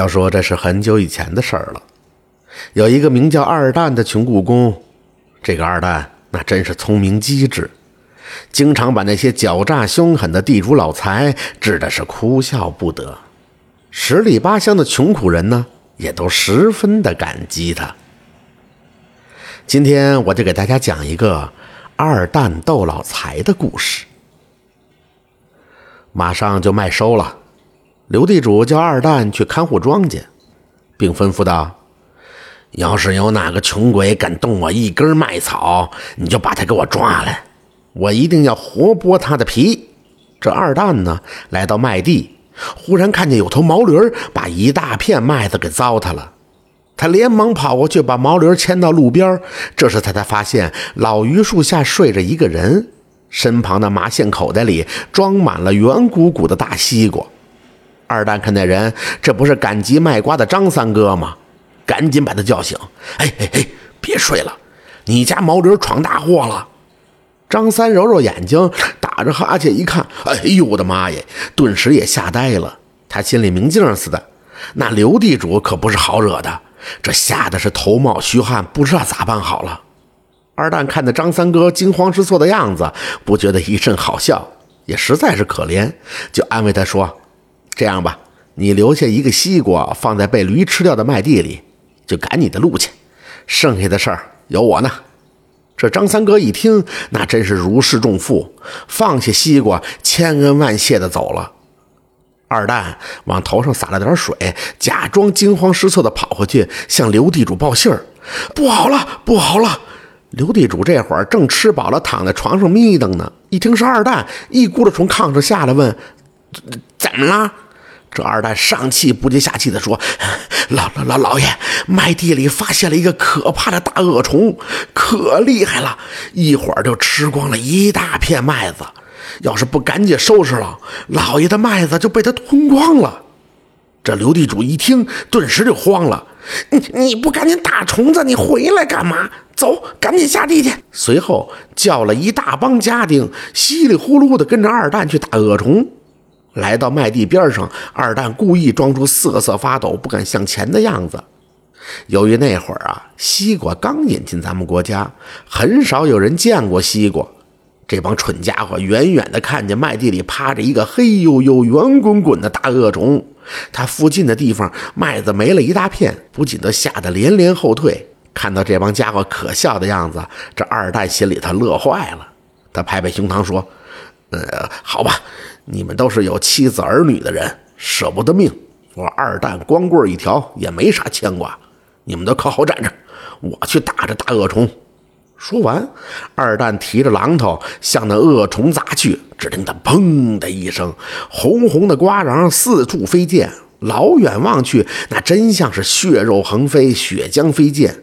要说这是很久以前的事儿了。有一个名叫二蛋的穷故宫，这个二蛋那真是聪明机智，经常把那些狡诈凶狠的地主老财治的是哭笑不得。十里八乡的穷苦人呢，也都十分的感激他。今天我就给大家讲一个二蛋斗老财的故事。马上就麦收了，刘地主叫二蛋去看护庄稼，并吩咐道：“要是有哪个穷鬼敢动我一根麦草，你就把他给我抓来，我一定要活剥他的皮。”这二蛋呢，来到麦地，忽然看见有头毛驴把一大片麦子给糟蹋了，他连忙跑过去把毛驴牵到路边，这时他才发现老榆树下睡着一个人。身旁的麻线口袋里装满了圆鼓鼓的大西瓜。二蛋看那人，这不是赶集卖瓜的张三哥吗？赶紧把他叫醒。哎哎哎，别睡了，你家毛驴闯大祸了。张三揉揉眼睛，打着哈欠一看，哎呦我的妈呀！顿时也吓呆了。他心里明镜似的，那刘地主可不是好惹的，这吓得是头冒虚汗，不知道咋办好了。二蛋看着张三哥惊慌失措的样子，不觉得一阵好笑，也实在是可怜，就安慰他说：“这样吧，你留下一个西瓜放在被驴吃掉的麦地里，就赶你的路去，剩下的事儿有我呢。”这张三哥一听，那真是如释重负，放下西瓜，千恩万谢的走了。二蛋往头上洒了点水，假装惊慌失措的跑回去，向刘地主报信儿：“不好了，不好了！”刘地主这会儿正吃饱了，躺在床上眯瞪呢。一听是二蛋，一咕噜从炕上下来，问：“怎么了？”这二蛋上气不接下气地说：“老老老老爷，麦地里发现了一个可怕的大恶虫，可厉害了，一会儿就吃光了一大片麦子。要是不赶紧收拾了，老爷的麦子就被他吞光了。”这刘地主一听，顿时就慌了。你你不赶紧打虫子，你回来干嘛？走，赶紧下地去。随后叫了一大帮家丁，稀里呼噜的跟着二蛋去打恶虫。来到麦地边上，二蛋故意装出瑟瑟发抖、不敢向前的样子。由于那会儿啊，西瓜刚引进咱们国家，很少有人见过西瓜。这帮蠢家伙远远的看见麦地里趴着一个黑黝黝、圆滚滚的大恶虫。他附近的地方麦子没了一大片，不仅都吓得连连后退。看到这帮家伙可笑的样子，这二蛋心里头乐坏了。他拍拍胸膛说：“呃，好吧，你们都是有妻子儿女的人，舍不得命。我二蛋光棍一条，也没啥牵挂。你们都靠好站着，我去打这大恶虫。”说完，二蛋提着榔头向那恶虫砸去。只听得“砰”的一声，红红的瓜瓤四处飞溅，老远望去，那真像是血肉横飞、血浆飞溅。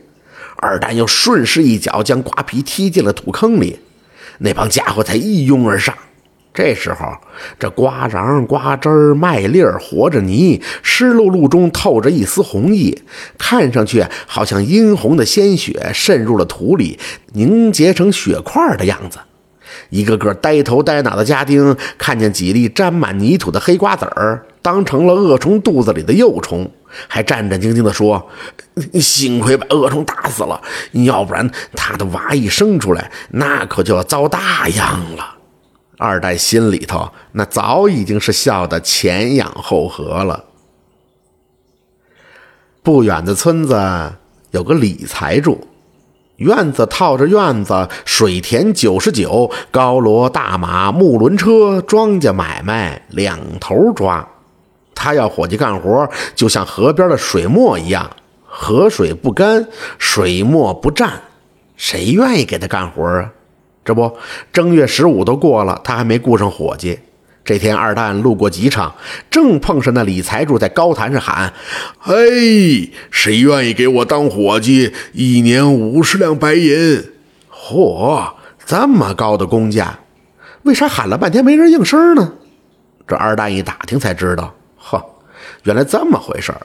二蛋又顺势一脚将瓜皮踢进了土坑里，那帮家伙才一拥而上。这时候，这瓜瓤、瓜汁儿、麦粒儿和着泥，湿漉漉中透着一丝红意，看上去好像殷红的鲜血渗入了土里，凝结成血块的样子。一个个呆头呆脑的家丁看见几粒沾满泥土的黑瓜子儿，当成了恶虫肚子里的幼虫，还战战兢兢地说：“幸亏把恶虫打死了，要不然他的娃一生出来，那可就要遭大殃了。”二代心里头那早已经是笑得前仰后合了。不远的村子有个李财主。院子套着院子，水田九十九，高骡大马木轮车，庄稼买卖两头抓。他要伙计干活，就像河边的水磨一样，河水不干，水磨不沾，谁愿意给他干活啊？这不，正月十五都过了，他还没雇上伙计。这天，二蛋路过集场，正碰上那李财主在高台上喊：“嘿，谁愿意给我当伙计？一年五十两白银。”嚯，这么高的工价，为啥喊了半天没人应声呢？这二蛋一打听才知道，呵，原来这么回事儿。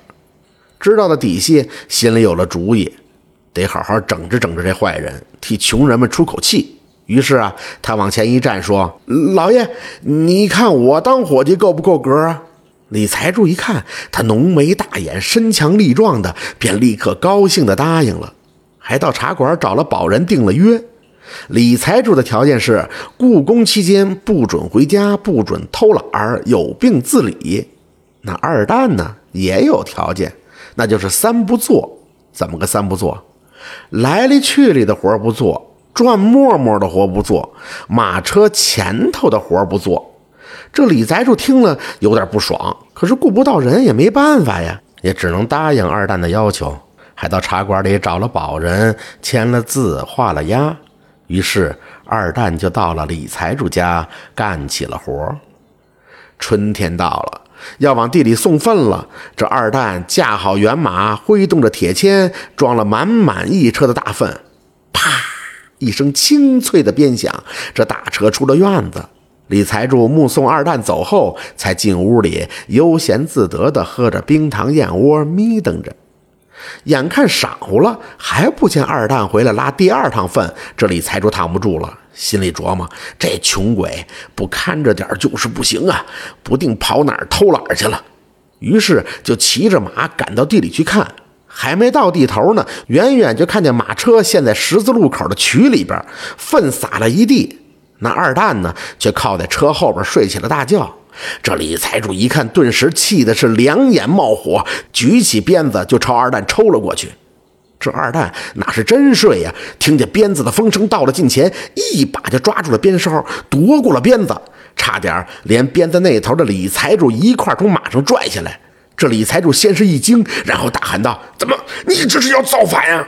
知道了底细，心里有了主意，得好好整治整治这坏人，替穷人们出口气。于是啊，他往前一站，说：“老爷，你看我当伙计够不够格啊？”李财主一看他浓眉大眼、身强力壮的，便立刻高兴地答应了，还到茶馆找了保人定了约。李财主的条件是：故宫期间不准回家，不准偷懒儿，有病自理。那二蛋呢也有条件，那就是三不做。怎么个三不做？来里去里的活不做，转磨磨的活不做，马车前头的活不做。这李财主听了有点不爽，可是顾不到人也没办法呀，也只能答应二蛋的要求，还到茶馆里找了保人，签了字，画了押。于是二蛋就到了李财主家干起了活。春天到了，要往地里送粪了。这二蛋架好辕马，挥动着铁钎，装了满满一车的大粪。啪！一声清脆的鞭响，这大车出了院子。李财主目送二蛋走后，才进屋里悠闲自得地喝着冰糖燕窝，眯瞪着。眼看晌午了，还不见二蛋回来拉第二趟粪，这李财主躺不住了，心里琢磨：这穷鬼不看着点就是不行啊，不定跑哪儿偷懒去了。于是就骑着马赶到地里去看，还没到地头呢，远远就看见马车陷在十字路口的渠里边，粪撒了一地。那二蛋呢，却靠在车后边睡起了大觉。这李财主一看，顿时气的是两眼冒火，举起鞭子就朝二蛋抽了过去。这二蛋哪是真睡呀？听见鞭子的风声到了近前，一把就抓住了鞭梢，夺过了鞭子，差点连鞭子那头的李财主一块从马上拽下来。这李财主先是一惊，然后大喊道：“怎么，你这是要造反呀？”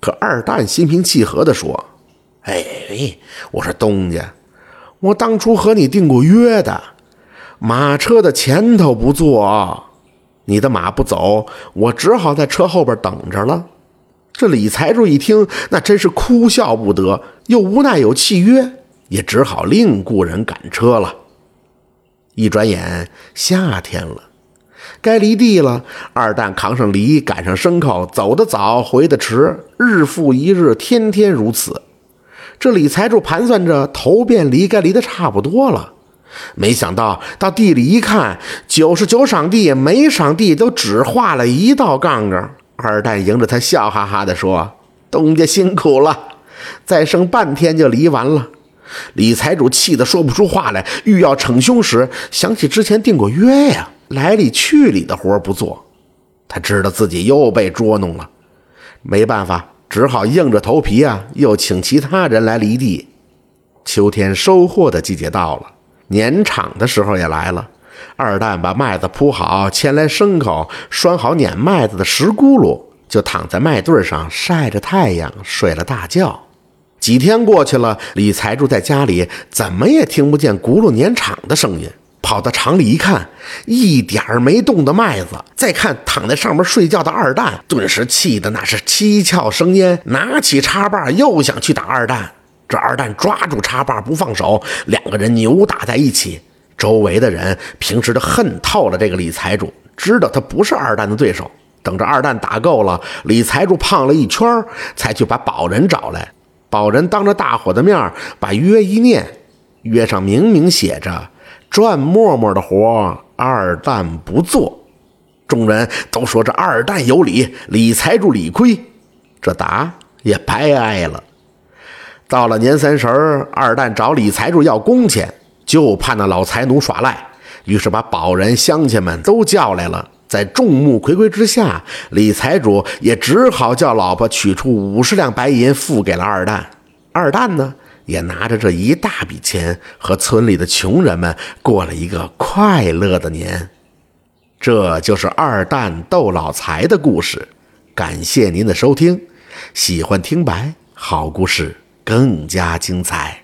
可二蛋心平气和地说。哎，我说东家，我当初和你订过约的，马车的前头不坐，你的马不走，我只好在车后边等着了。这李财主一听，那真是哭笑不得，又无奈有契约，也只好另雇人赶车了。一转眼夏天了，该犁地了，二蛋扛上犁，赶上牲口，走得早，回得迟，日复一日，天天如此。这李财主盘算着头遍犁该犁的差不多了，没想到到地里一看，九十九晌地每晌地都只画了一道杠杠。二蛋迎着他笑哈哈地说：“东家辛苦了，再剩半天就犁完了。”李财主气得说不出话来，欲要逞凶时，想起之前定过约呀，来里去里的活不做，他知道自己又被捉弄了，没办法。只好硬着头皮啊，又请其他人来犁地。秋天收获的季节到了，碾场的时候也来了。二蛋把麦子铺好，牵来牲口，拴好碾麦子的石轱辘，就躺在麦堆上晒着太阳，睡了大觉。几天过去了，李财主在家里怎么也听不见轱辘碾场的声音。跑到厂里一看，一点儿没动的麦子，再看躺在上面睡觉的二蛋，顿时气得那是七窍生烟，拿起叉把又想去打二蛋。这二蛋抓住叉把不放手，两个人扭打在一起。周围的人平时都恨透了这个李财主，知道他不是二蛋的对手。等着二蛋打够了，李财主胖了一圈，才去把保人找来。保人当着大伙的面把约一念，约上明明写着。转磨磨的活，二蛋不做。众人都说这二蛋有理，李财主理亏，这打也白挨了。到了年三十儿，二蛋找李财主要工钱，就怕那老财奴耍赖，于是把保人乡亲们都叫来了。在众目睽睽之下，李财主也只好叫老婆取出五十两白银付给了二蛋。二蛋呢？也拿着这一大笔钱，和村里的穷人们过了一个快乐的年。这就是二蛋斗老财的故事。感谢您的收听，喜欢听白好故事更加精彩。